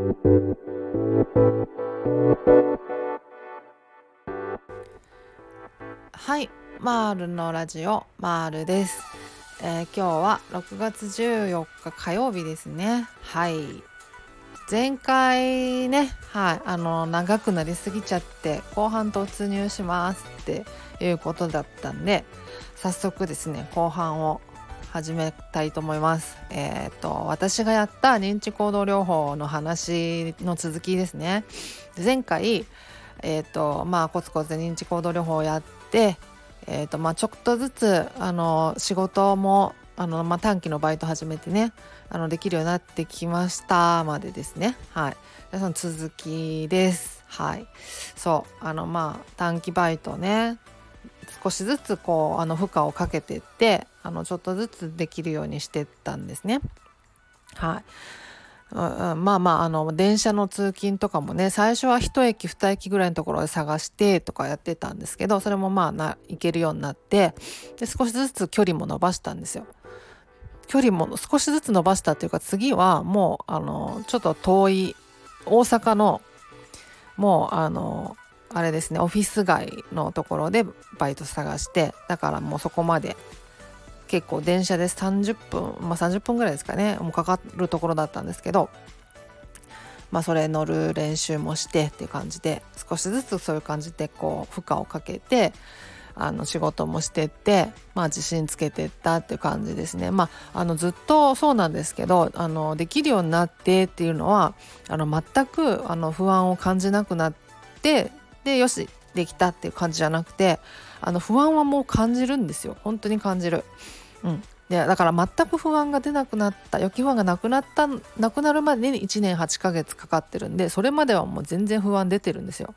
はいマールのラジオマールです、えー、今日は6月14日火曜日ですね。はい。前回ねはいあの長くなりすぎちゃって後半突入しますっていうことだったんで早速ですね後半を始めたいと思います。えっ、と私がやった認知行動療法の話の続きですね。前回えっ、とまあコツコツ認知行動療法をやって、えっ、とまあちょっとずつあの仕事もあのまあ、短期のバイト始めてねあのできるようになってきましたまでですね。はい。その続きです。はい。そう。あのまあ短期バイトね少しずつこうあの負荷をかけてってあのちょっとずつできるようにしてたんですね。はいまあまああの電車の通勤とかもね最初は1駅2駅ぐらいのところで探してとかやってたんですけどそれもまあな行けるようになってで少しずつ距離も伸ばしたんですよ。距離も少しずつ伸ばしたっていうか次はもうあのちょっと遠い大阪のもうあのあれですねオフィス街のところでバイト探してだからもうそこまで結構電車で30分まあ30分ぐらいですかねもうかかるところだったんですけどまあそれ乗る練習もしてっていう感じで少しずつそういう感じでこう負荷をかけてあの仕事もしてってまあ自信つけてったっていう感じですね。まああのずっとそうなんですけどあのできるようになってっていうのはあの全くあの不安を感じなくなってでよしできたっていう感じじゃなくてあの不安はもう感じるんですよ本当に感じる。うん、でだから全く不安が出なくなった予期不安がなくなったなくなるまでに1年8ヶ月かかってるんでそれまではもう全然不安出てるんですよ。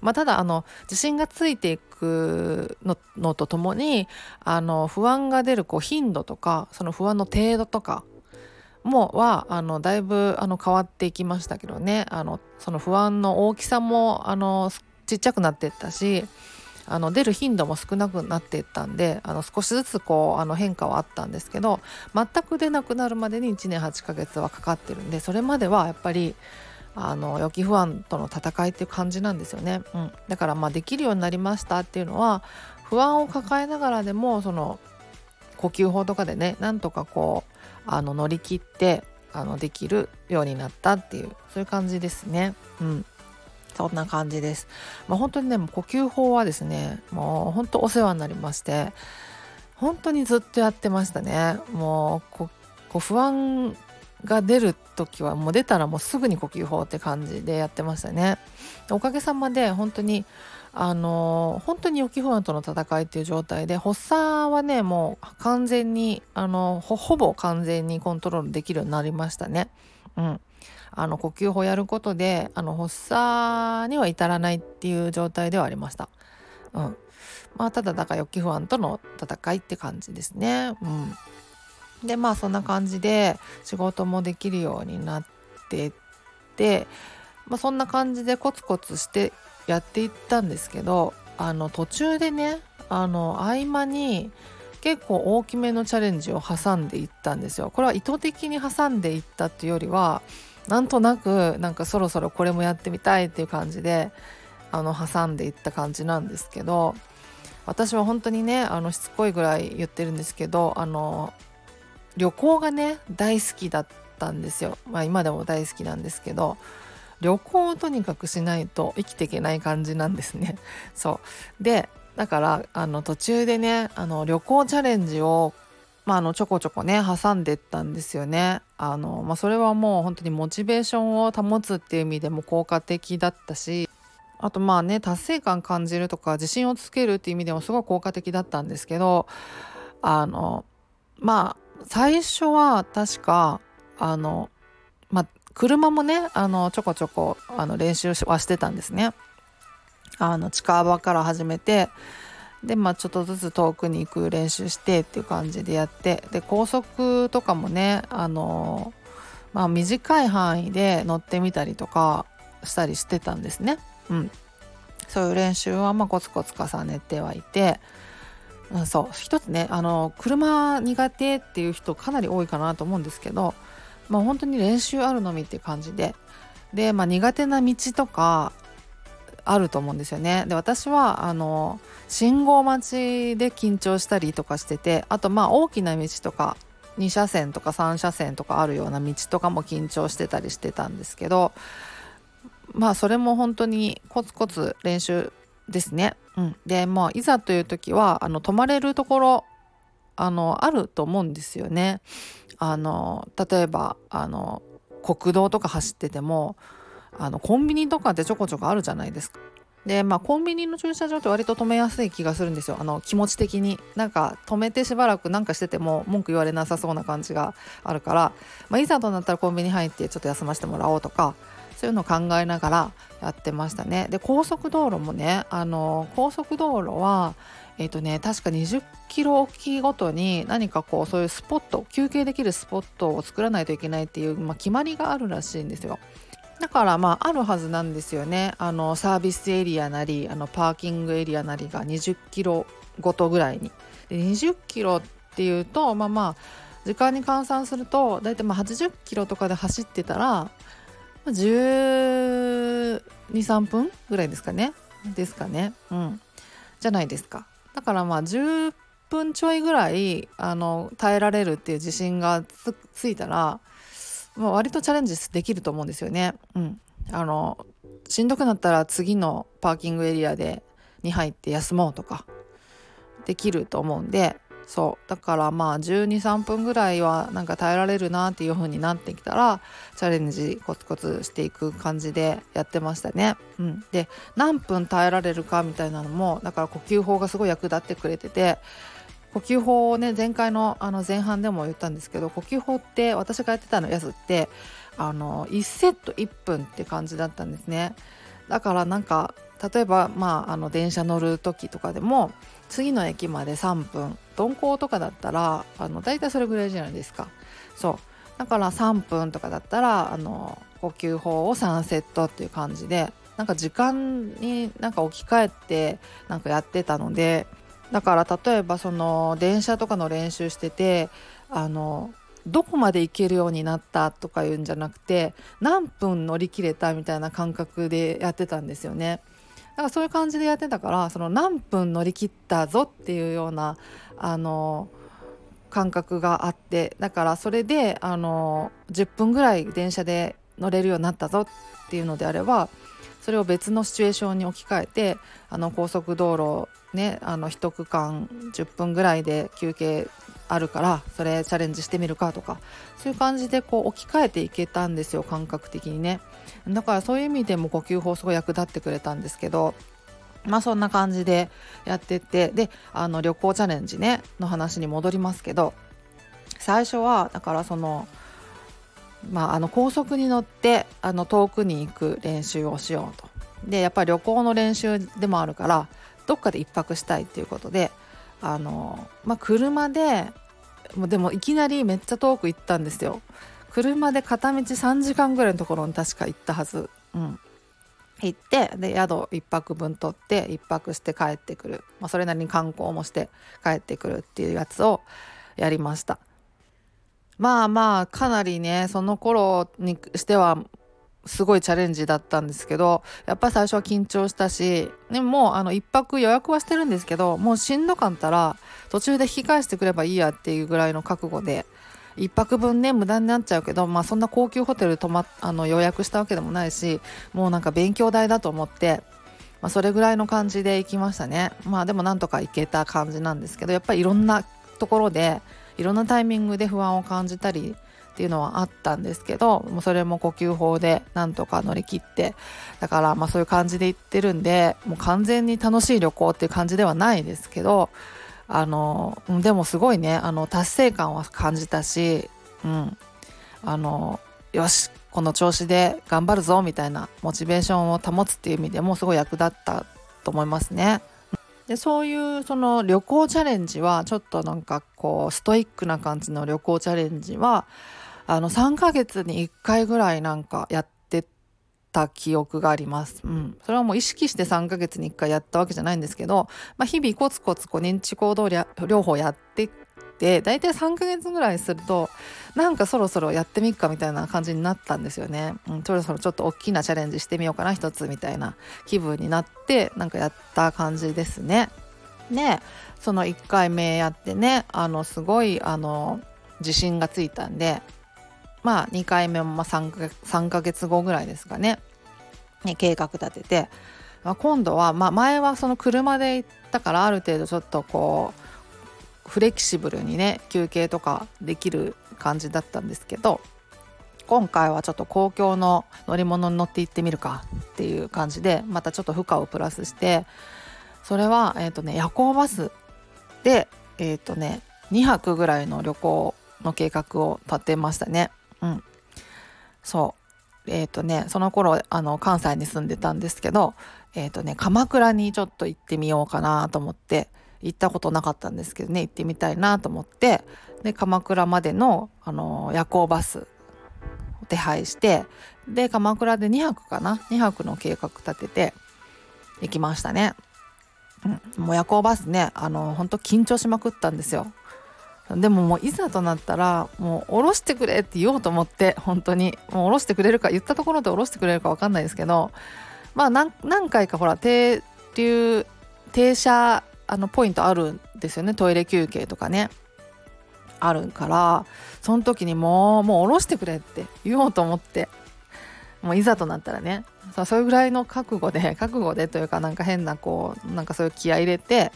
まあ、ただあの自信がついていくののとともにあの不安が出るこう頻度とかその不安の程度とかもはあのだいぶあの変わっていきましたけどねあのその不安の大きさもあのちっちゃくなっていったしあの出る頻度も少なくなっていったんであの少しずつこうあの変化はあったんですけど全く出なくなるまでに1年8ヶ月はかかってるんでそれまではやっぱりあの予期不安との戦いっていう感じなんですよね、うん、だからまあできるようになりましたっていうのは不安を抱えながらでもその呼吸法とかでねなんとかこうあの乗り切ってあのできるようになったっていうそういう感じですね。うん。そんな感じです。まあ、本当にね、もう呼吸法はですね、もう本当お世話になりまして、本当にずっとやってましたね。もうここ不安が出る時はもう出たらもうすぐに呼吸法って感じでやってましたね。おかげさまで本当にあの本当に予期不安との戦いっていう状態で発作はねもう完全にあのほぼ完全にコントロールできるようになりましたね。うん、あの呼吸法やることであの発作には至らないっていう状態ではありました。うんまあ、ただだから予期不安との戦いって感じですね。うん、でまあそんな感じで仕事もできるようになってって、まあ、そんな感じでコツコツしてやっていったんですけどあの途中でねあの合間に結構大きめのチャレンジを挟んでいったんですよ。これは意図的に挟んでいったっていうよりはなんとなくなんかそろそろこれもやってみたいっていう感じであの挟んでいった感じなんですけど私は本当にねあのしつこいぐらい言ってるんですけどあの旅行がね大好きだったんですよ。まあ今でも大好きなんですけど旅行をとにかくしないと生きていけない感じなんですね。そうでだからあの途中でねあの旅行チャレンジをまあ、あのちょこちょこね挟んでったんですよね。あのまあ、それはもう本当にモチベーションを保つっていう意味でも効果的だったしあとまあね達成感感じるとか自信をつけるっていう意味でもすごい効果的だったんですけどあのまあ最初は確かあのまあ車もねあのちょこちょこあの練習はしてたんですね。あの近場から始めてでまあちょっとずつ遠くに行く練習してっていう感じでやってで高速とかもねあのまあ短い範囲で乗ってみたりとかしたりしてたんですね。うん、そういう練習はまあコツコツ重ねてはいて、うん、そう。一つねあの車苦手っていう人かなり多いかなと思うんですけど、まあ、本当に練習あるのみって感じで。で、まあ、苦手な道とかあると思うんですよね。で私はあの信号待ちで緊張したりとかしててあとまあ大きな道とか2車線とか3車線とかあるような道とかも緊張してたりしてたんですけどまあそれも本当にコツコツ練習ですね。うん、でもういざという時はあの泊まれるところあのあると思うんですよね。あの例えばあの国道とか走っててもあのコンビニとかってちょこちょこあるじゃないですか。でまあコンビニの駐車場って割と止めやすい気がするんですよあの気持ち的になんか止めてしばらくなんかしてても文句言われなさそうな感じがあるから、まあ、いざとなったらコンビニ入ってちょっと休ませてもらおうとかそういうのを考えながらやってましたねで高速道路もねあの高速道路はえっ、ー、とね確か20キロおきごとに何かこうそういうスポット休憩できるスポットを作らないといけないっていう、まあ、決まりがあるらしいんですよ。だからまああるはずなんですよね。あのサービスエリアなりあのパーキングエリアなりが20キロごとぐらいに。で20キロっていうとまあまあ時間に換算すると大体まあ80キロとかで走ってたら123分ぐらいですかね。ですかね。うん。じゃないですか。だからまあ10分ちょいぐらいあの耐えられるっていう自信がついたらまあ、割とチャレンジできると思うんですよね。うん、あのしんどくなったら次のパーキングエリアでに入って休もうとかできると思うんでそうだからまあ123分ぐらいはなんか耐えられるなっていう風になってきたらチャレンジコツコツしていく感じでやってましたね。うん、で何分耐えられるかみたいなのもだから呼吸法がすごい役立ってくれてて呼吸法をね前回のあの前半でも言ったんですけど呼吸法って私がやってたのやつってあの1セット1分って感じだったんですね。だからなんか例えばまああの電車乗る時とかでも次の駅まで3分鈍行とかだったらあの大体それぐらいじゃないですか。そう。だから3分とかだったらあの呼吸法を3セットっていう感じでなんか時間になんか置き換えてなんかやってたのでだから例えばその電車とかの練習しててあのどこまで行けるようになったとかいうんじゃなくて何分乗り切れたみたいな感覚でやってたんですよね。だからそういう感じでやってたからその何分乗り切ったぞっていうようなあの感覚があってだからそれであの10分ぐらい電車で乗れるようになったぞっていうのであればそれを別のシチュエーションに置き換えてあの高速道路ねあの1区間10分ぐらいで休憩あるからそれチャレンジしてみるかとかそういう感じでこう置き換えていけたんですよ感覚的にねだからそういう意味でも呼吸法すごい役立ってくれたんですけどまあそんな感じでやってってであの旅行チャレンジねの話に戻りますけど最初はだからそのまあ、あの高速に乗ってあの遠くに行く練習をしようと。でやっぱり旅行の練習でもあるからどっかで1泊したいっていうことであの、まあ、車ででもいきなりめっちゃ遠く行ったんですよ。車で片道3時間ぐらいのところに確か行ったはず。うん、行ってで宿1泊分取って1泊して帰ってくる、まあ、それなりに観光もして帰ってくるっていうやつをやりました。まあまあかなりねその頃にしてはすごいチャレンジだったんですけどやっぱり最初は緊張したしでもあの1泊予約はしてるんですけどもうしんどかったら途中で引き返してくればいいやっていうぐらいの覚悟で1泊分ね無駄になっちゃうけどまあそんな高級ホテル泊まあの予約したわけでもないしもうなんか勉強代だと思って、まあ、それぐらいの感じで行きましたね。まあでもなんとか行けた感じなんですけどやっぱりいろんなところでいろんなタイミングで不安を感じたりっていうのはあったんですけどもうそれも呼吸法でなんとか乗り切ってだからまあそういう感じで行ってるんでもう完全に楽しい旅行っていう感じではないですけどあのでもすごいねあの達成感は感じたし、うん、あのよしこの調子で頑張るぞみたいなモチベーションを保つっていう意味でもすごい役立ったと思いますね。でそういうその旅行チャレンジはちょっとなんかこうストイックな感じの旅行チャレンジはあの3ヶ月に1回ぐらいなんかやってた記憶があります。うん、それはもう意識して3ヶ月に1回やったわけじゃないんですけど、まあ、日々コツコツこう認知行動療法やってて大体3ヶ月ぐらいするとなんかそろそろやってみっかみたいな感じになったんですよね、うん、そろそろちょっと大きなチャレンジしてみようかな一つみたいな気分になってなんかやった感じですね。でその1回目やってねあのすごいあの自信がついたんでまあ2回目もま 3, か3ヶ月後ぐらいですかね。に計画立てて、まあ、今度は、まあ、前はその車で行ったからある程度ちょっとこうフレキシブルにね休憩とかできる感じだったんですけど今回はちょっと公共の乗り物に乗って行ってみるかっていう感じでまたちょっと負荷をプラスしてそれは、えーとね、夜行バスで、えーとね、2泊ぐらいの旅行の計画を立てましたね。うん、そうえっ、ー、とねその頃あの関西に住んでたんですけど、えーとね、鎌倉にちょっと行ってみようかなと思って行ったことなかったんですけどね行ってみたいなと思ってで鎌倉までのあの夜行バスを手配してで鎌倉で2泊かな2泊の計画立てて行きましたね。うん、もう夜行バスねあの本当緊張しまくったんですよでももういざとなったらもう降ろしてくれって言おうと思って本当にもう降ろしてくれるか言ったところで降ろしてくれるか分かんないですけどまあ何回かほら停留停車あのポイントあるんですよね。トイレ休憩とかね。あるからその時にもうもう下ろしてくれって言おうと思って。もういざとなったらね。それぐらいの覚悟で 覚悟でというかなんか変なこうなんかそういう気合入れて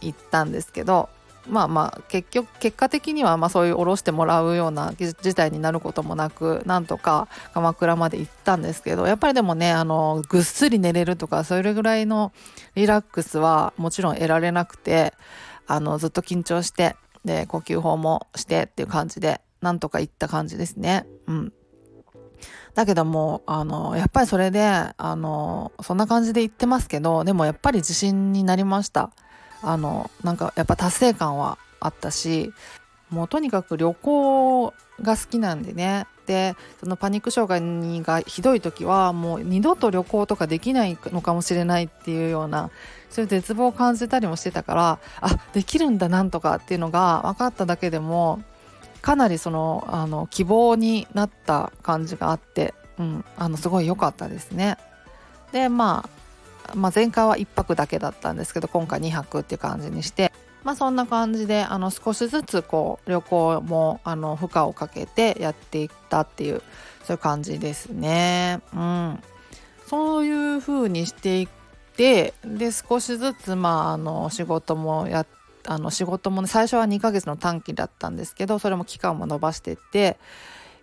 行ったんですけどまあまあ結局結果的にはまそういう下ろしてもらうような事態になることもなくなんとか鎌倉まで行ったんですけどやっぱりでもねあのぐっすり寝れるとかそれぐらいのリラックスはもちろん得られなくてあのずっと緊張してで呼吸法もしてっていう感じでなんとか行った感じですね。うんだけどもあのやっぱりそれであのそんな感じで言ってますけどでもやっぱり自信になりましたあのなんかやっぱ達成感はあったしもうとにかく旅行が好きなんでねでそのパニック障害がひどい時はもう二度と旅行とかできないのかもしれないっていうようなそういう絶望を感じたりもしてたからあできるんだなんとかっていうのが分かっただけでもかなりそのあの希望になった感じがあって、うん、あのすごい良かったですね。で、まあ、まあ前回は1泊だけだったんですけど今回2泊っていう感じにして。まあそんな感じであの少しずつこう旅行もあの負荷をかけてやっていったっていうそういう感じですね。うん、そういう風にしていってで少しずつまああの仕事もやあの仕事も、ね、最初は2ヶ月の短期だったんですけどそれも期間も延ばしてって、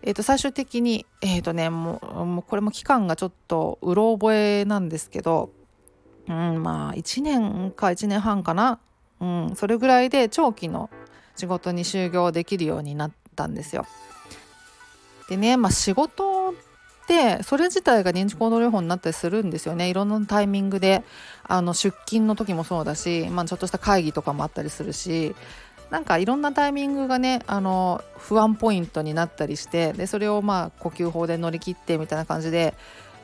えー、と最終的にえ、ー、とねもうこれも期間がちょっとうろ覚えなんですけど、うん、まあ1年か1年半かな、うん、それぐらいで長期の仕事に就業できるようになったんですよ。でね、まあ、仕事ってそれ自体が認知行動療法になったりするんですよねいろんなタイミングであの出勤の時もそうだし、まあ、ちょっとした会議とかもあったりするしなんかいろんなタイミングがねあの不安ポイントになったりしてでそれをまあ呼吸法で乗り切ってみたいな感じで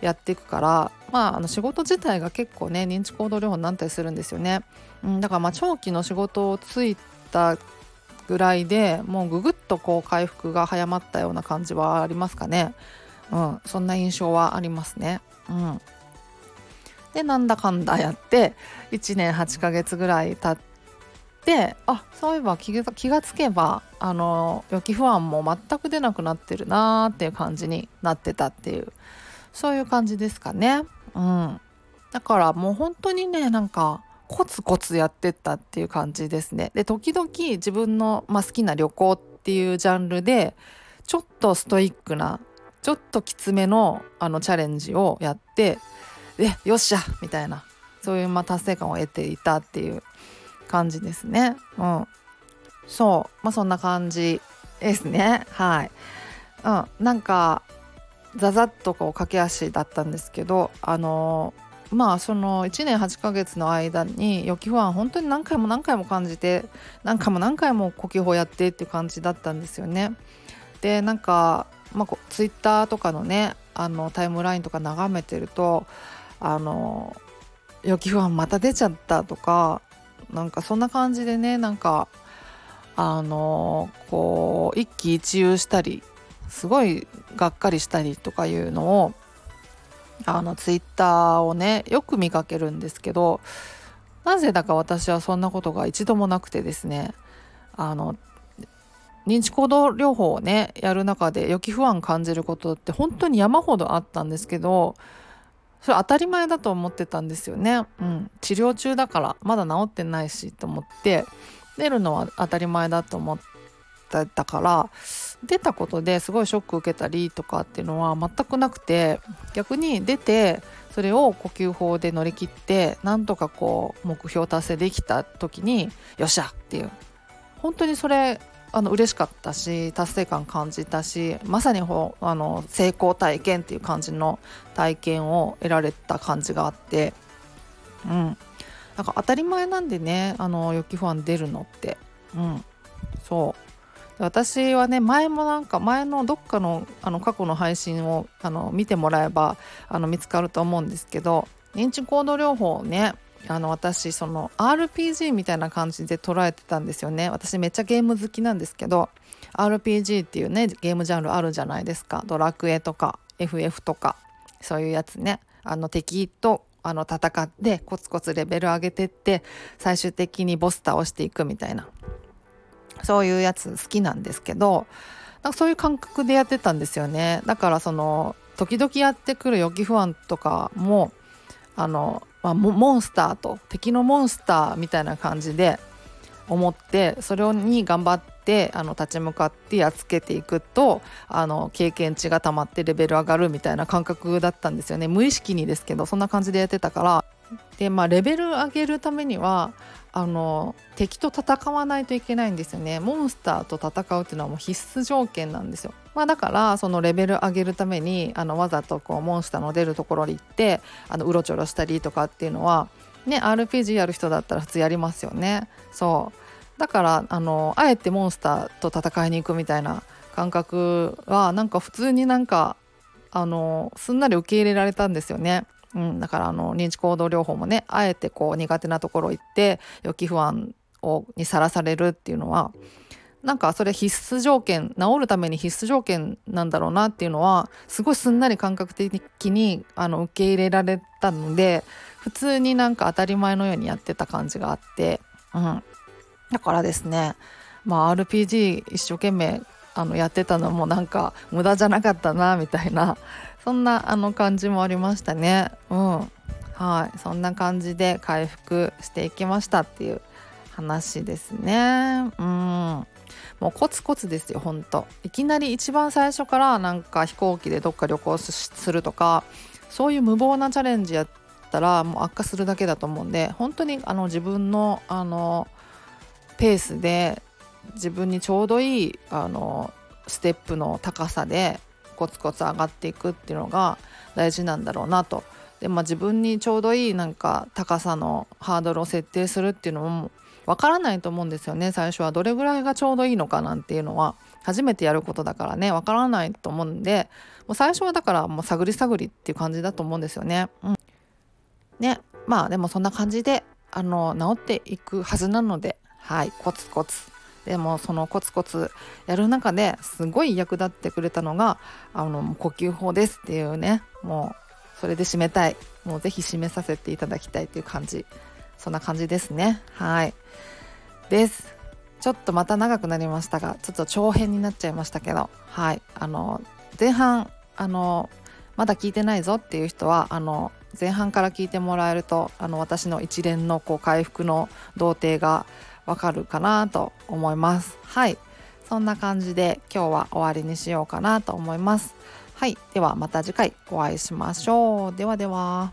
やっていくから、まあ、あの仕事自体が結構ね認知行動療法になったりするんですよね。うん、だからまあ長期の仕事をついたぐらいでもうぐぐっとこう回復が早まったような感じはありますかね。うん、そんな印象はありますね。うん、でなんだかんだやって1年8ヶ月ぐらい経ってあそういえば気が気がつけばあの予期不安も全く出なくなってるなーっていう感じになってたっていうそういう感じですかね。うん、だからもう本当にねなんかコツコツやってったっていう感じですね。で時々自分の、まあ、好きな旅行っていうジャンルでちょっとストイックなちょっときつめのあのチャレンジをやってでよっしゃみたいなそういうま達成感を得ていたっていう感じですね。うん、そうまあそんな感じですねはい。うん、なんかザザッとこう駆け足だったんですけどあの、まあその1年8ヶ月の間に予期不安本当に何回も何回も感じて何回も何回も呼吸法やってっていう感じだったんですよね。でなんかまあ、ツイッターとかのねあのタイムラインとか眺めてるとあの予期不安また出ちゃったとかなんかそんな感じでねなんかあのこう一喜一憂したりすごいがっかりしたりとかいうのをあのツイッターをねよく見かけるんですけどなぜだか私はそんなことが一度もなくてですねあの認知行動療法をねやる中で予期不安感じることって本当に山ほどあったんですけどそれ当たり前だと思ってたんですよね。うん、治療中だからまだ治ってないしと思って出るのは当たり前だと思ってたから出たことですごいショック受けたりとかっていうのは全くなくて逆に出てそれを呼吸法で乗り切ってなんとかこう目標達成できた時によっしゃっていう。本当にそれあの嬉しかったし達成感感じたしまさにほあの成功体験っていう感じの体験を得られた感じがあってうん。なんか当たり前なんでねあの予期不安出るのって。うん。そう。私はね前もなんか前のどっかのあの過去の配信をあの見てもらえばあの見つかると思うんですけど認知行動療法をねあの私その RPG みたいな感じで捉えてたんですよね。私めっちゃゲーム好きなんですけど RPG っていうねゲームジャンルあるじゃないですか。ドラクエとか FF とかそういうやつね。あの敵とあの戦ってコツコツレベル上げてって最終的にボス倒していくみたいな。そういうやつ好きなんですけどなんかそういう感覚でやってたんですよね。だからその時々やってくる予期不安とかもあのまあ、モンスターと敵のモンスターみたいな感じで思ってそれに頑張ってあの立ち向かってやっつけていくとあの経験値が溜まってレベル上がるみたいな感覚だったんですよね。無意識にですけどそんな感じでやってたからでまあレベル上げるためにはあの敵と戦わないといけないんですよね。モンスターと戦うっていうのはもう必須条件なんですよ、まあ、だからそのレベル上げるためにあのわざとこうモンスターの出るところに行ってあのうろちょろしたりとかっていうのはね RPG やる人だったら普通やりますよね。そう。だからあのあえてモンスターと戦いに行くみたいな感覚はなんか普通になんかあのすんなり受け入れられたんですよね。うん、だからあの認知行動療法もねあえてこう苦手なところ行って予期不安をにさらされるっていうのはなんかそれ必須条件治るために必須条件なんだろうなっていうのはすごいすんなり感覚的にあの受け入れられたので普通になんか当たり前のようにやってた感じがあって、うん、だからですねまあ RPG 一生懸命あのやってたのもなんか無駄じゃなかったなみたいな。そんなあの感じもありましたね。うん。はい。そんな感じで回復していきましたっていう話ですね。うん。もうコツコツですよほんと。いきなり一番最初からなんか飛行機でどっか旅行するとかそういう無謀なチャレンジやったらもう悪化するだけだと思うんで本当にあの自分のあのペースで自分にちょうどいいあのステップの高さでコツコツ上がっていくっていうのが大事なんだろうなと。でまあ、自分にちょうどいいなんか高さのハードルを設定するっていうのもわからないと思うんですよね。最初はどれぐらいがちょうどいいのかなんていうのは。初めてやることだからねわからないと思うんで。もう最初はだからもう探り探りっていう感じだと思うんですよね。うん、ね。まあでもそんな感じであの治っていくはずなので。はい。コツコツ。でもそのコツコツやる中ですごい役立ってくれたのがあの呼吸法ですっていうね。もうそれで締めたい。もう是非締めさせていただきたいという感じ。そんな感じですね。はい。です。ちょっとまた長くなりましたがちょっと長編になっちゃいましたけど。はい。あの前半あのまだ聞いてないぞっていう人はあの前半から聞いてもらえるとあの私の一連のこう回復の童貞がわかるかなと思います。はい。そんな感じで今日は終わりにしようかなと思います。はい。ではまた次回お会いしましょう。ではでは。